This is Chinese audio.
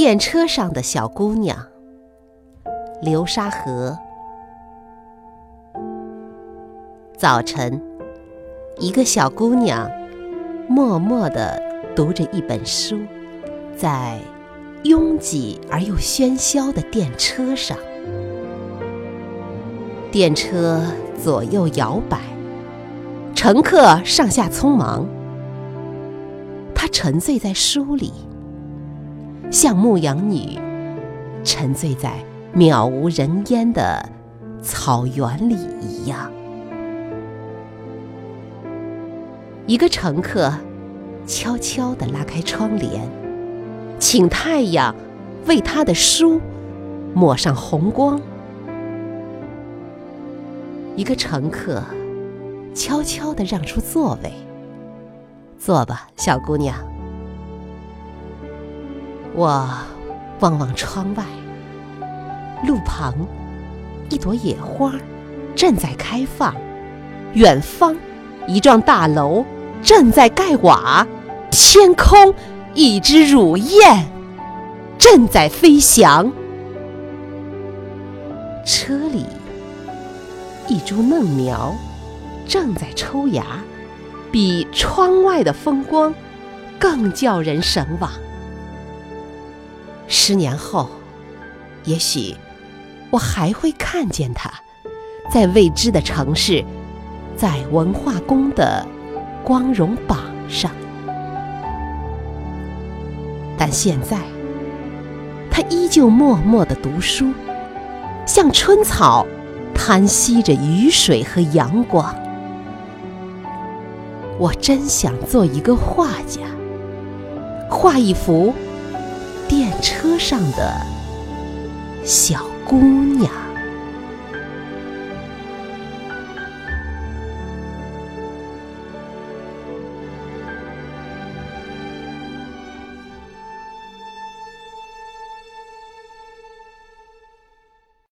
电车上的小姑娘，流沙河。早晨，一个小姑娘默默地读着一本书，在拥挤而又喧嚣的电车上。电车左右摇摆，乘客上下匆忙。她沉醉在书里。像牧羊女沉醉在渺无人烟的草原里一样。一个乘客悄悄地拉开窗帘，请太阳为他的书抹上红光。一个乘客悄悄地让出座位，坐吧，小姑娘。我望望窗外，路旁一朵野花正在开放，远方一幢大楼正在盖瓦，天空一只乳燕正在飞翔，车里一株嫩苗正在抽芽，比窗外的风光更叫人神往。十年后，也许我还会看见他，在未知的城市，在文化宫的光荣榜上。但现在，他依旧默默的读书，像春草，贪吸着雨水和阳光。我真想做一个画家，画一幅。车上的小姑娘。